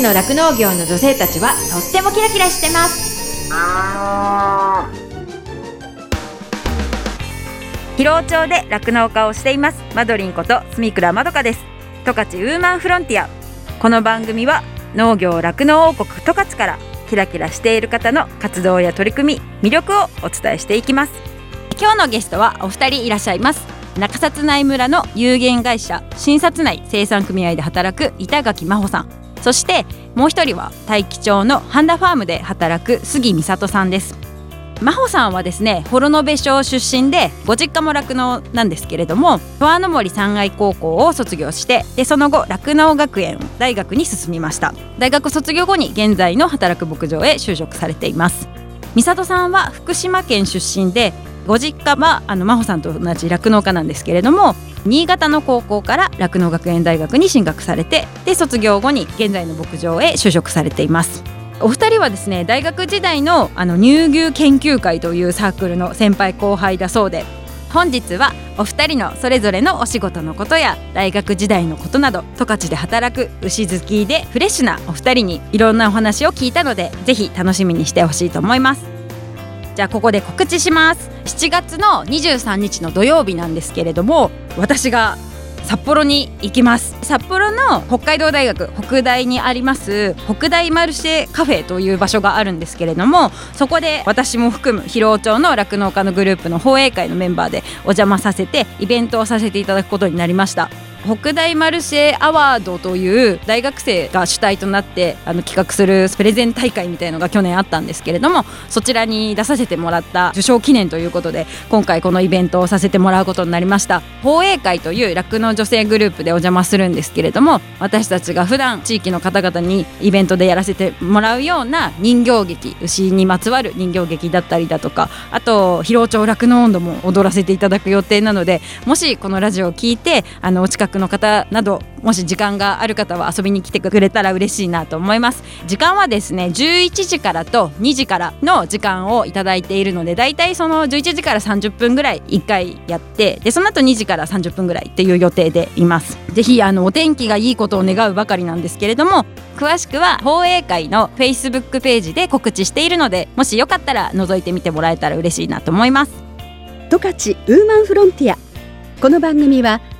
ちの酪農業の女性たちはとってもキラキラしてます。広尾町で酪農家をしています。マドリンこと住倉まどかです。十勝ウーマンフロンティア。この番組は農業酪農王国十勝からキラキラしている方の活動や取り組み魅力をお伝えしていきます。今日のゲストはお二人いらっしゃいます。中札内村の有限会社新札内生産組合で働く板垣真帆さんそしてもう一人は大樹町の半田ファームで働く杉美里さんです。真帆さんはですね幌延町出身でご実家も酪農なんですけれども十和の森三愛高校を卒業してでその後酪農学園大学に進みました。大学卒業後に現在の働く牧場へ就職されています。美里さんは福島県出身でご実家はあの真帆さんと同じ酪農家なんですけれども新潟の高校から酪農学園大学に進学されてで卒業後に現在の牧場へ就職されています。お二人はですね大学時代のあの乳牛研究会というサークルの先輩後輩だそうで本日はお二人のそれぞれのお仕事のことや大学時代のことなど十勝で働く牛好きでフレッシュなお二人にいろんなお話を聞いたのでぜひ楽しみにしてほしいと思います。じゃあここで告知します。7月の23日の土曜日なんですけれども私が札幌に行きます。札幌の北海道大学北大にあります北大マルシェカフェという場所があるんですけれどもそこで私も含む広尾町の酪農家のグループの放映会のメンバーでお邪魔させてイベントをさせていただくことになりました。北大マルシェアワードという大学生が主体となってあの企画するプレゼン大会みたいのが去年あったんですけれどもそちらに出させてもらった受賞記念ということで今回このイベントをさせてもらうことになりました。放映会という酪農女性グループでお邪魔するんですけれども私たちが普段地域の方々にイベントでやらせてもらうような人形劇牛にまつわる人形劇だったりだとかあと広尾町酪農温度も踊らせていただく予定なのでもしこのラジオを聞いてあのお近くの方などもし時間がある方は遊びに来てくれたら嬉しいなと思います。時間はですね11時からと2時からの時間をいただいているのでだいたいその11時から30分ぐらい1回やってでその後2時から30分ぐらいっていう予定でいます。ぜひあのお天気がいいことを願うばかりなんですけれども詳しくは放映会の Facebook ページで告知しているのでもしよかったら覗いてみてもらえたら嬉しいなと思います。十勝ウーマンフロンティア。この番組は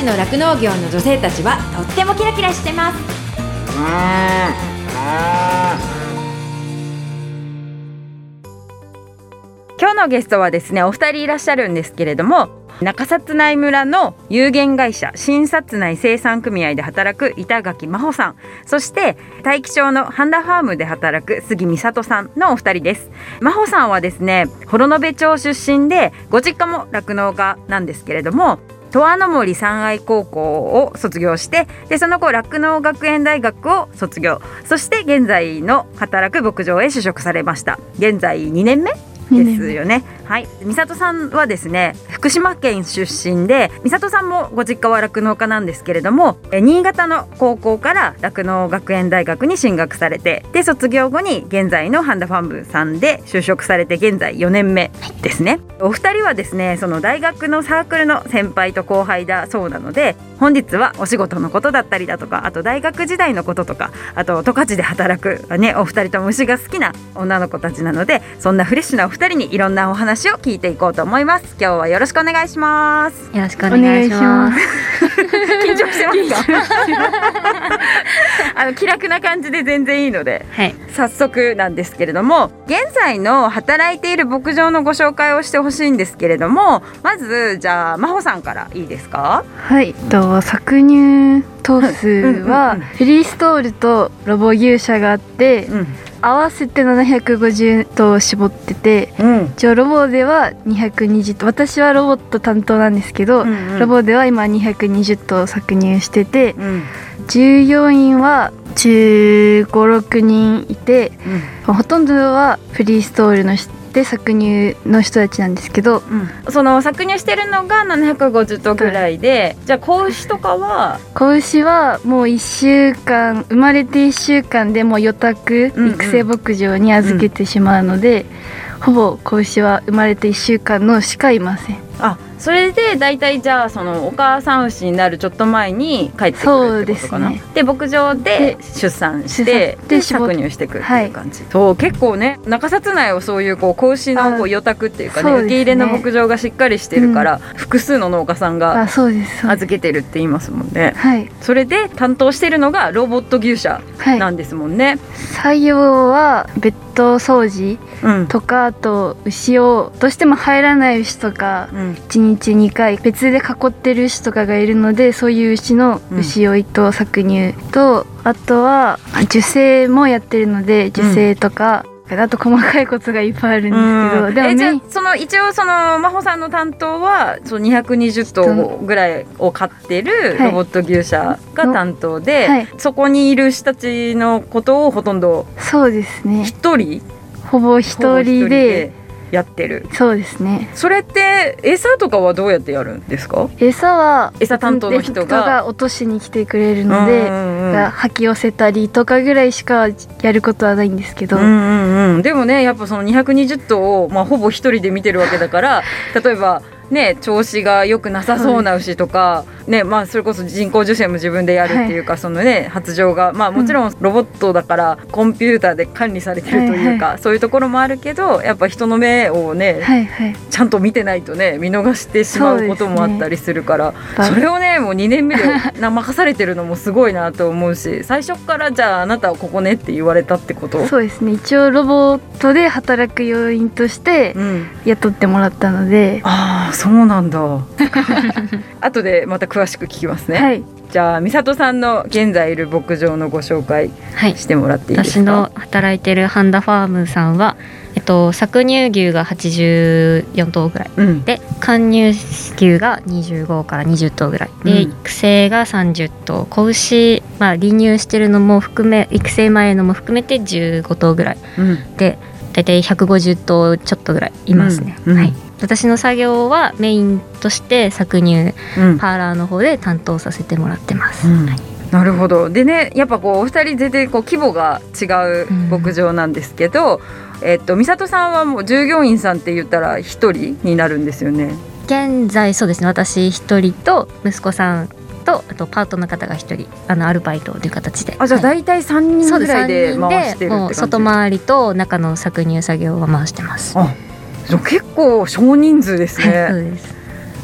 十勝の酪農業の女性たちはとってもキラキラしてます。今日のゲストはですねお二人いらっしゃるんですけれども中札内村の有限会社新札内生産組合で働く板垣真帆さん。そして大樹町の半田ファームで働く杉美里さんのお二人です。真帆さんはですね幌延町出身でご実家も酪農家なんですけれども十和の森三愛高校を卒業してでその後酪農学園大学を卒業。そして現在の働く牧場へ就職されました。現在2年目。ですよね。はい、美里さんはですね福島県出身で美里さんもご実家は酪農家なんですけれども新潟の高校から酪農学園大学に進学されてで卒業後に現在のハンダファンブさんで就職されて現在4年目ですね。お二人はですねその大学のサークルの先輩と後輩だそうなので本日はお仕事のことだったりだとかあと大学時代のこととかあと十勝で働くねお二人とも牛が好きな女の子たちなのでそんなフレッシュなお二人にいろんなお話を聞いていこうと思います。今日はよろしくお願いします。よろしくお願いします。緊張してますか？あの気楽な感じで全然いいのではい。早速なんですけれども現在の働いている牧場のご紹介をしてほしいんですけれどもまずじゃあ真帆さんからいいですか？はい、えっと搾乳頭数はうん。フリーストールとロボ牛舎があって、うん合わせて750頭絞っててうん。一応ロボでは220頭。私はロボット担当なんですけど、ロボでは今220頭搾乳しててうん。従業員は1 5 6人いてほとんどはフリーストールの人で搾乳の人たちなんですけどその搾乳してるのが750頭ぐらいで、じゃあ子牛とかは？子牛はもう1週間生まれて1週間でもう予託うんうん。育成牧場に預けてしまうので、ほぼ子牛は生まれて1週間のしかいません。あそれで大体じゃあそのお母さん牛になるちょっと前に帰ってくるってことかな。ですで牧場で出産してで搾乳していくっていう感じ、そう結構ね中札内をそういうこう子牛のこう予託っていうかねね。受け入れの牧場がしっかりしてるから、複数の農家さんが預けてるって言いますもんね。はい。それで担当してるのがロボット牛舎はいなんですもんね、作業はベッド掃除うん。とかあと牛をどうしても入らない牛とかうん。1日2回別で囲ってる牛とかがいるのでそういう牛の牛を一頭搾乳と、あとは受精もやってるので受精とか、あと細かいことがいっぱいあるんですけど、うん。えじゃあでもメインその一応その真帆さんの担当はその220頭ぐらいを飼ってるはい。ロボット牛舎が担当で、はい。そこにいる牛たちのことをほとんどそうですね。一人？ほぼ一人でやってる。そうですね。それって餌とかはどうやってやるんですか？餌は餌担当の人が。落としに来てくれるので、うんうん吐き寄せたりとかぐらいしかやることはないんですけど、うんうんうん、でもねやっぱその220頭を、まあ、ほぼ一人で見てるわけだから例えばね調子が良くなさそうな牛とか、ねまあ、それこそ人工授精も自分でやるっていうか、そのね発情がまあもちろんロボットだからコンピューターで管理されてるというか、そういうところもあるけどやっぱ人の目をね、はいはい。ちゃんと見てないとね見逃してしまうこともあったりするからそ,、れをねもう2年目でな任されてるのもすごいなと思うし最初からじゃああなたはここねって言われたってこと？そうですね。一応ロボットで働く要員としてうん、雇ってもらったので、ああそうなんだ。後でまた詳しく聞きますね、はい。じゃあ美里さんの現在いる牧場のご紹介はい。してもらっていいですか？私の働いてるハンダファームさんは、えっと、搾乳牛が84頭ぐらい。うん。で貫乳牛が25から20頭ぐらい。で、うん。育成が30頭。子牛、まあ、離乳してるのも含め育成前のも含めて15頭ぐらい。うん。で大体150頭ちょっとぐらいいますね、はい、私の作業はメインとして搾乳うん。パーラーの方で担当させてもらってます、うん。なるほど。でねやっぱこうお二人全然こう規模が違う牧場なんですけど、えっと美里さんはもう従業員さんって言ったら一人になるんですよね。現在そうですね。私一人と息子さんとあとパートの方が一人あのアルバイトという形で。あじゃあはい。大体三人ぐらいで回してるって感じ。外回りと中の搾乳作業は回してます。あ結構少人数ですはい、そうねです。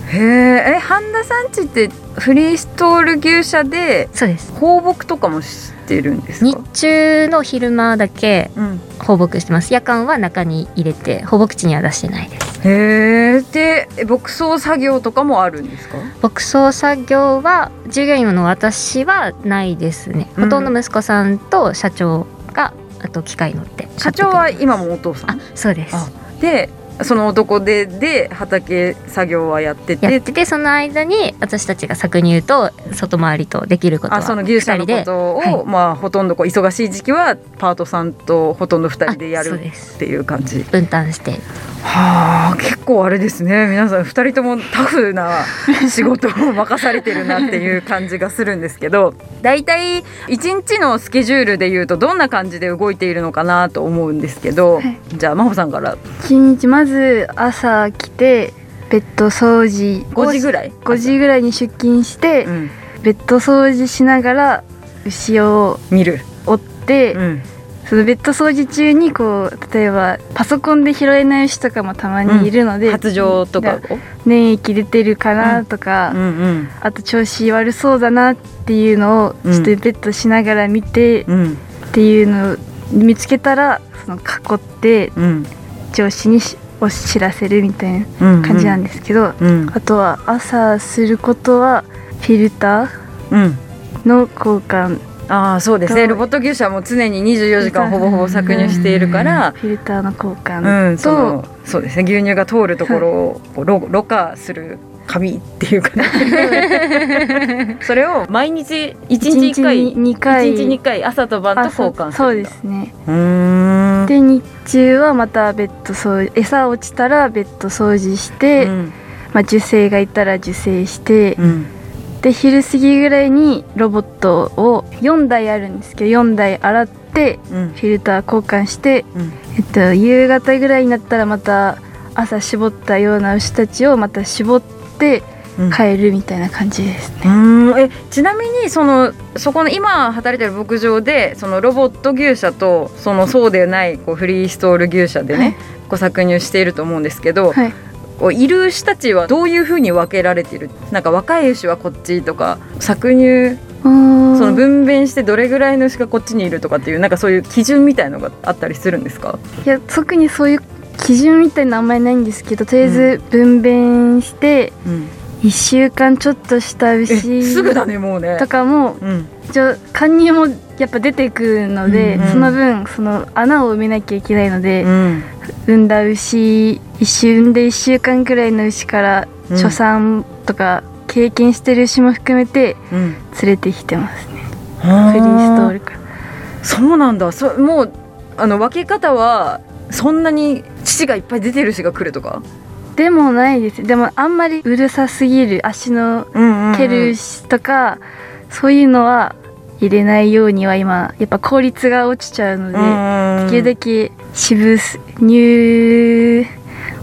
へええ半田さんちってフリーストール牛舎でそうです。放牧とかもしてるんです日か中の昼間だけうん放牧してます。夜間は中に入れて放牧地には出してないです。へえでえ牧草作業とかもあるんですか？牧草作業は従業員の私はないですね。うんほとんど息子さんと社長があと機械乗って社長は今もお父さあんそうです。あでその男でで畑作業はやってて。やっててその間に私たちが搾乳と外回りとできることはあその牛舎のことを、はい。まあほとんどこう忙しい時期はパートさんとほとんど二人でやるですっていう感じ。分担して。はあ結構あれですね。皆さん二人ともタフな仕事を任されてるなっていう感じがするんですけど。大体一日のスケジュールでいうとどんな感じで動いているのかなと思うんですけど、はい。じゃあ真帆さんから。一日まず朝来てベッド掃除5時ぐらい？5時ぐらいに出勤して、うん、ベッド掃除しながら牛を見る、追って、うん。そのベッド掃除中にこう例えばパソコンで拾えない牛とかもたまにいるので、発情とかを？粘液出てるかなとか、うん。うんあと調子悪そうだなっていうのをうんちょっとベッドしながら見てうん。っていうのを見つけたらその囲ってうん。上司にしを知らせるみたいなうん感じなんですけど、うんあとは朝することはフィルタうんーの交換。ああそうですね。とロボット牛舎も常に24時間ほぼほぼ搾乳しているからフィルターの交う換んそと、のそうですね。牛乳が通るところをろ過する紙っていうかね それを毎日1日1回一日に2回。1日2回朝と晩と交換すそうるんだですね。で日中はまたベッド掃除餌落ちたらベッド掃除して、うん。まあ、受精がいたら受精して、うん。で昼過ぎぐらいにロボットを4台あるんですけど4台洗ってうん。フィルター交換して、うん。えっと、夕方ぐらいになったらまた朝絞ったような牛たちをまた絞ってうん。帰るみたいな感じですね。うーん。えちなみにそのそこの今働いてる牧場でそのロボット牛舎とそのそうでないこうフリーストール牛舎でね、はい。こう搾乳していると思うんですけど、はい。こういる牛たちはどういうふうに分けられている？なんか若い牛はこっちとか搾乳そのその分娩してどれぐらいの牛がこっちにいるとかっていうなんかそういう基準みたいのがあったりするんですか？いや特にそういう基準みたいなのあんまりないんですけどとりあえず分娩してうん。1週間ちょっとしたえ牛すぐだねもうね。とかもうん。一応貫入もやっぱ出てくるので、うんその分その穴を埋めなきゃいけないので、うん。産んだ牛一週産んで1週間くらいの牛からうん。初産とか経験してる牛も含めてうん。連れてきてますね。フリー。フリーストールから。そうなんだ。そもうあの分け方はそんなに乳がいっぱい出てる牛が来るとか、でもないです。でもあんまりうるさすぎる。足の蹴る牛とか、そういうのは入れないようには今やっぱ効率が落ちちゃうので、うんできるだけ渋す乳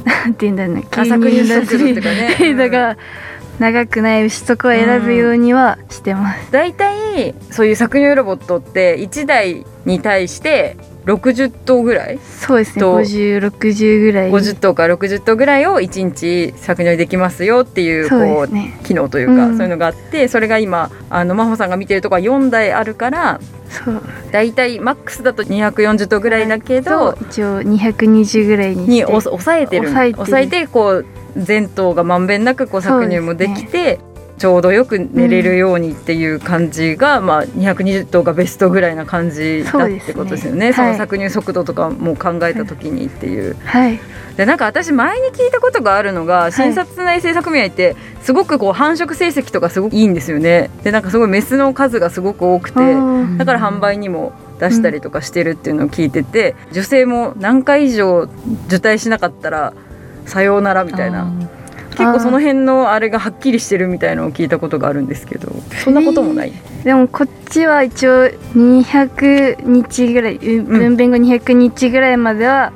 なんて言うんだろうね。あ搾乳速度っていうかね 長くない牛とかを選ぶようにはしてます、大体そういう搾乳ロボットって1台に対して60頭ぐらい？そうですね。と5060ぐらい。50頭から60頭ぐらいを1日搾乳できますよっていうこうね。機能というか、うん。そういうのがあってそれが今あの真帆さんが見てるとこは4台あるからそう。大体マックスだと240頭ぐらいだけど、一応220ぐらいににお抑えてる。抑えてる。抑えてこう全頭がまんべんなくこう搾乳もできそうて、ちょうどよく寝れるようにっていう感じが、まあ、220頭がベストぐらいな感じだってことですよね。そそうですねの搾乳速度とかも考えた時にっていう。はい。でなんか私前に聞いたことがあるのが診察内製作組合ってすごくこう繁殖成績とかすごくいいんですよね。でなんかすごいメスの数がすごく多くてうんだから販売にも出したりとかしてるっていうのを聞いてて女性も何回以上受胎しなかったらさようならみたいな。結構その辺のあれがはっきりしてるみたいのを聞いたことがあるんですけどそんなこともない。でもこっちは一応200日ぐらい、う分娩後200日ぐらいまでは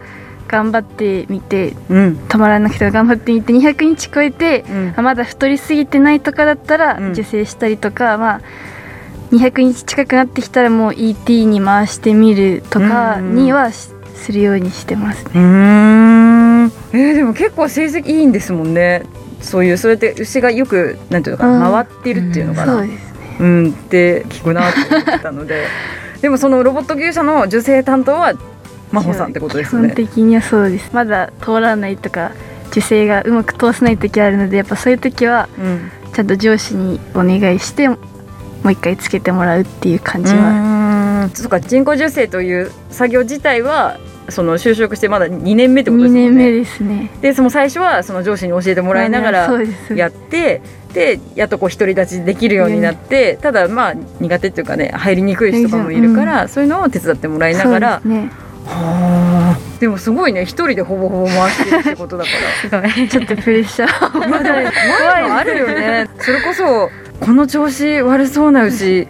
頑張ってみてうん。止まらなくても頑張ってみて200日超えて、うん。あまだ太りすぎてないとかだったらうん。受精したりとか、まあ200日近くなってきたらもう ET に回してみるとかにはしするようにしてますね。ん。えーでも結構成績いいんですもんね。そういうそうやって牛がよくなんていうのかなうん。回ってるっていうのかな、そうですね。うんって聞くなって思ってたので。でもそのロボット牛舎の受精担当は真帆さんってことです基本ね。的にはそうです。まだ通らないとか受精がうまく通せない時あるのでやっぱそういう時はうん。ちゃんと上司にお願いしてもう一回つけてもらうっていう感じは、うそうか人工授精という作業自体はその就職してまだ2年目ってことで2すね。年目ですねでその最初はその上司に教えてもらいながらやってでやっとこう独り立ちできるようになってただまあ苦手っていうかね入りにくい人とかもいるから、そういうのを手伝ってもらいながらはあでもすごいね一人でほぼほぼ回してるってことだから。すごいちょっとプレッシャーをまだ怖いのあるよね。それこそこの調子悪そうな牛。いや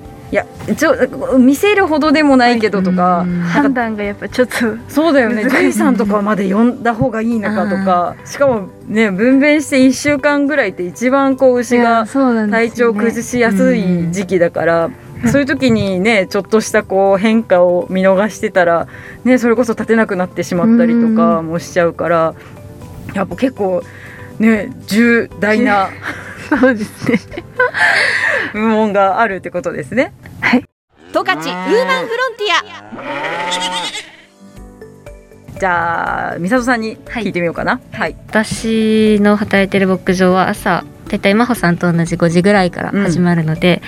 ちょ見せるほどでもないけどとか、判か断がやっぱちょっと。そうだよね。獣医さんとかまで呼んだ方がいいのかとか。しかもね分娩して1週間ぐらいって一番こう牛が体調崩しやすい時期だから、そういう時にねちょっとしたこう変化を見逃してたら、ね、それこそ立てなくなってしまったりとかもしちゃうから。やっぱ結構ね重大な そうですね。部門があるってことですね。十勝ウーマンフロンティじゃあ美里さんに聞いてみようかな。はい、私の働いてる牧場は朝だいたい真帆さんと同じ5時ぐらいから始まるので、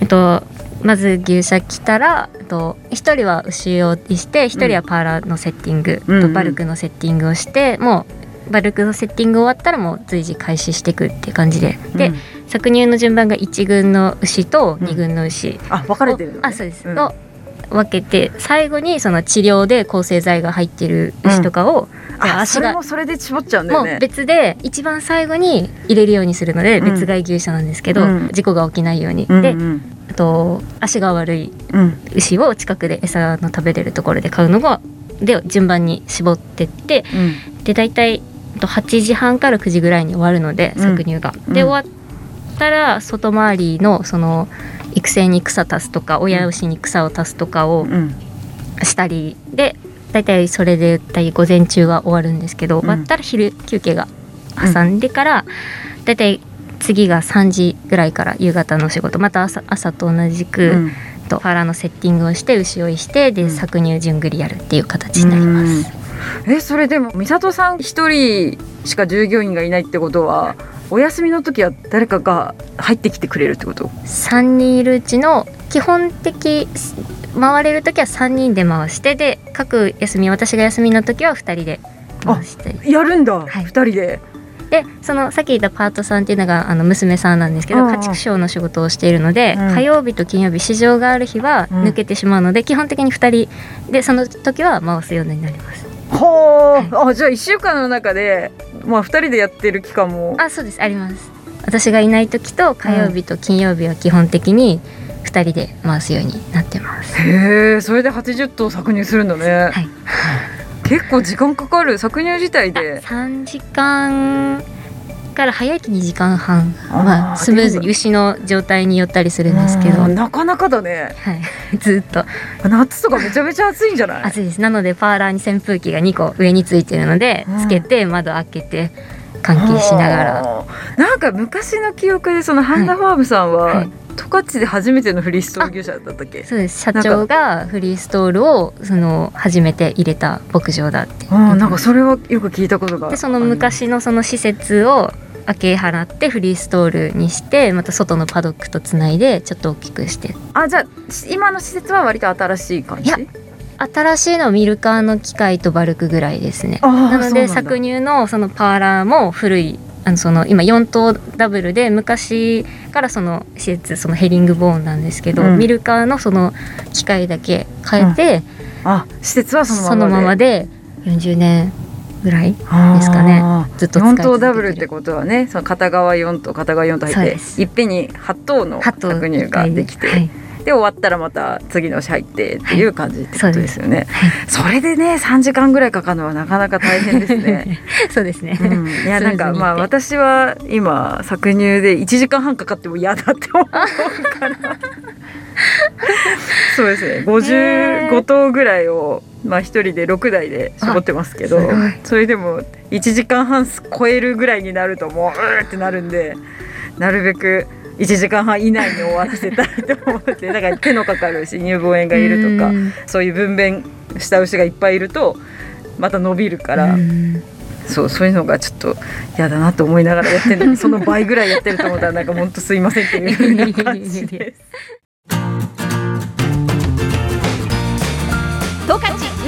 えっとまず牛舎来たらえっと一人は牛をして一人はパーラーのセッティング、うんうん。とバルクのセッティングをしてもうバルクのセッティング終わったらもう随時開始していくっていう感じで、でうん搾乳の順番が1軍の牛と2軍の牛。あ分かれてるの、ね、あそうです、ん。を分けて最後にその治療で抗生剤が入ってる牛とかを、じゃああそれ足がもそれで絞っちゃうんだよもうね。別で一番最後に入れるようにするのでうん。別飼い牛舎なんですけど、うん。事故が起きないように、でうんうん。あと足が悪いうん。牛を近くで餌の食べれるところで買うのがで順番に絞ってってうん。で大体あと8時半から9時ぐらいに終わるのでうん。搾乳が。うんで終わったら外回りのその育成に草足すとか親牛に草を足すとかをうん。したりで大体それで大体午前中は終わるんですけど、ん。終わったら昼休憩が挟んでから、大体次が3時ぐらいから夕方の仕事。また朝朝と同じく、うん。とファラのセッティングをして牛追いしてで、うん。搾乳順繰りやるっていう形になります。えそれでも美里さん一人しか従業員がいないってことはお休みの時は誰かが入ってきてくれるってこと？3人いるうちの基本的回れる時は3人で回してで各休み私が休みの時は2人で回して。やるんだ、はい。二人で。でそのさっき言ったパートさんっていうのがあの娘さんなんですけどうん。うん家畜商の仕事をしているので、うん。火曜日と金曜日市場がある日はうん。抜けてしまうので、基本的に2人でその時は回すようになりますほー、あじゃあ1週間の中でまあ2人でやってる期間も。あそうです。あります。私がいない時と火曜日と金曜日は基本的に2人で回すようになってます、へえそれで80頭搾乳するんだね、はい。結構時間かかる。搾乳自体で。3時間から早いと2時間半。あーまあスムーズに牛の状態によったりするんですけど、なかなかだね。ずっと。夏とかめちゃめちゃ暑いんじゃない？暑いです。なのでパーラーに扇風機が2個上についてるのでうん。つけて窓開けて換気しながら。なんか昔の記憶でそのハンダファームさんは、はい。十勝で初めてのフリーストール牛舎だったっけ？そうです。社長がフリーストールをその初めて入れた牧場だってう。んなんかそれはよく聞いたことがでその昔のその施設を開け払ってフリーストールにしてまた外のパドックとつないでちょっと大きくして。あじゃあ今の施設は割と新しい感じ？いや新しいのはミルカーの機械とバルクぐらいですね。なので搾乳のそのパーラーも古いあのその今4頭ダブルで昔からその施設そのヘリングボーンなんですけど、うん。ミルカーのその機械だけ変えて、あ施設はそのままそのままでで40年ぐらいですかね。ずっと使い4続けて頭るダブルってことはねその片側4頭片側4頭入っていっぺんに8頭の搾乳ができて、はい。で終わったらまた次の牛入ってっていう感じってことですよね、はい。それでね3時間ぐらいかかるのはなかなか大変ですね。そうですね、うん、いやなんかまあ私は今搾乳で1時間半かかっても嫌だって思うから。そうですね。55頭ぐらいをまあ一人で6台で絞ってますけどそれでも1時間半超えるぐらいになるともううーってなるんでなるべく1時間半以内に終わらせたいと思って だから手のかかるし乳房炎がいるとかうんそういう分娩した牛がいっぱいいるとまた伸びるから。うんそうそういうのがちょっと嫌だなと思いながらやってるのにその倍ぐらいやってると思ったらなんか本当すいませんっていう風な感じです。十 勝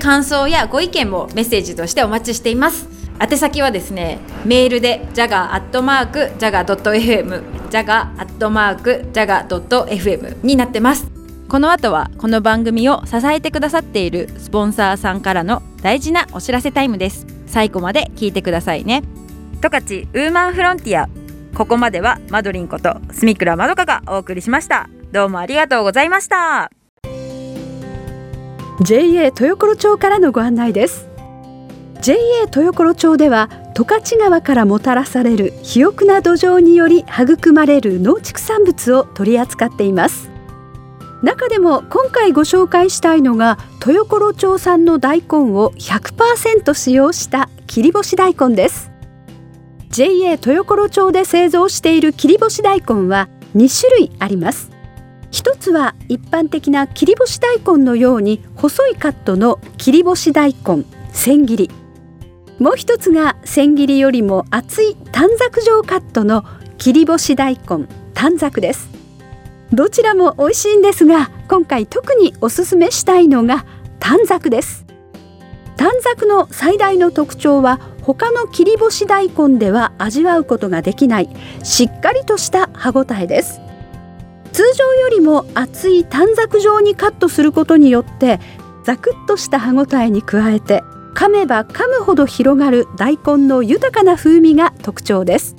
感想やご意見もメッセージとしてお待ちしています。宛先はですねメールで jaga.jaga.fm jaga.jaga.fm になってます。この後はこの番組を支えてくださっているスポンサーさんからの大事なお知らせタイムです。最後まで聞いてくださいね。十勝ウーマンフロンティア。ここまではマドリンこと住倉まどかがお送りしました。どうもありがとうございました。JA 豊頃町からのご案内です。JA 豊頃町では十勝川からもたらされる肥沃な土壌により育まれる農畜産物を取り扱っています。中でも今回ご紹介したいのが豊頃町産の大根を100%使用した切り干し大根です。JA 豊頃町で製造している切り干し大根は2種類あります。一つは一般的な切り干し大根のように細いカットの切り干し大根千切り。もう一つが千切りよりも厚い短冊状カットの切り干し大根短冊です。どちらも美味しいんですが今回特におすすめしたいのが短冊です。短冊の最大の特徴は他の切り干し大根では味わうことができないしっかりとした歯ごたえです。通常よりも厚い短冊状にカットすることによってザクッとした歯ごたえに加えて噛めば噛むほど広がる大根の豊かな風味が特徴です。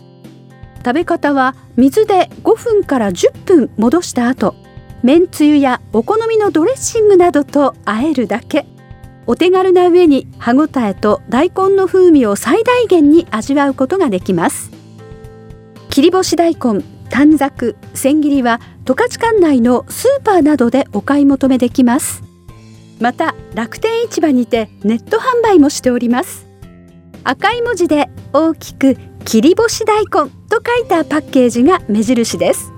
食べ方は水で5分から10分戻した後めんつゆやお好みのドレッシングなどと和えるだけ。お手軽な上に歯ごたえと大根の風味を最大限に味わうことができます。切り干し大根短冊千切りは十勝管内のスーパーなどでお買い求めできます。また楽天市場にてネット販売もしております。赤い文字で大きく切り干し大根と書いたパッケージが目印です。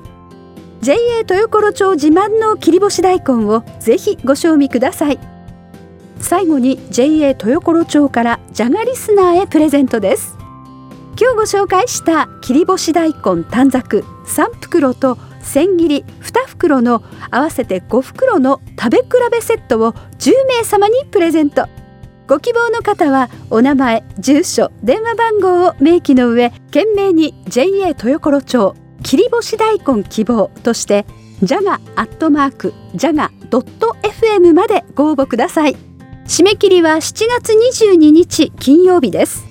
JA 豊頃町自慢の切り干し大根をぜひご賞味ください。最後に JA 豊頃町からじゃがリスナーへプレゼントです。今日ご紹介した切り干し大根短冊3袋と千切り2袋の合わせて5袋の食べ比べセットを10名様にプレゼント。ご希望の方はお名前住所電話番号を明記の上懸命に JA 豊頃町切り干し大根希望としてジャガアットマークジャガ .fm までご応募ください。締め切りは7月22日金曜日です。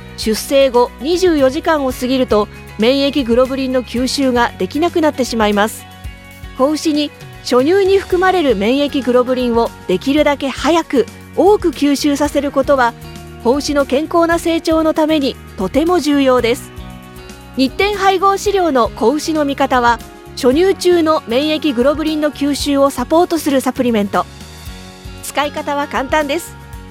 出生後24時間を過ぎると免疫グロブリンの吸収ができなくなってしまいます。子牛に初乳に含まれる免疫グロブリンをできるだけ早く多く吸収させることは子牛の健康な成長のためにとても重要です。日展配合飼料の子牛の味方は初乳中の免疫グロブリンの吸収をサポートするサプリメント。使い方は簡単です。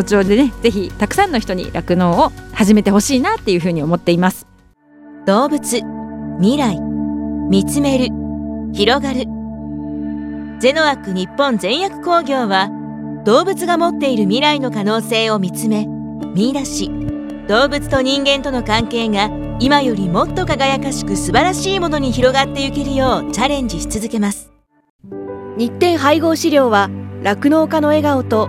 尾町でねぜひたくさんの人に酪農を始めてほしいなっていう風に思っています。動物未来見つめる広がる。ゼノアック日本全薬工業は動物が持っている未来の可能性を見つめ見出し。動物と人間との関係が今よりもっと輝かしく素晴らしいものに広がっていけるようチャレンジし続けます。日展配合飼料は酪農家の笑顔と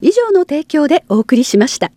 以上の提供でお送りしました。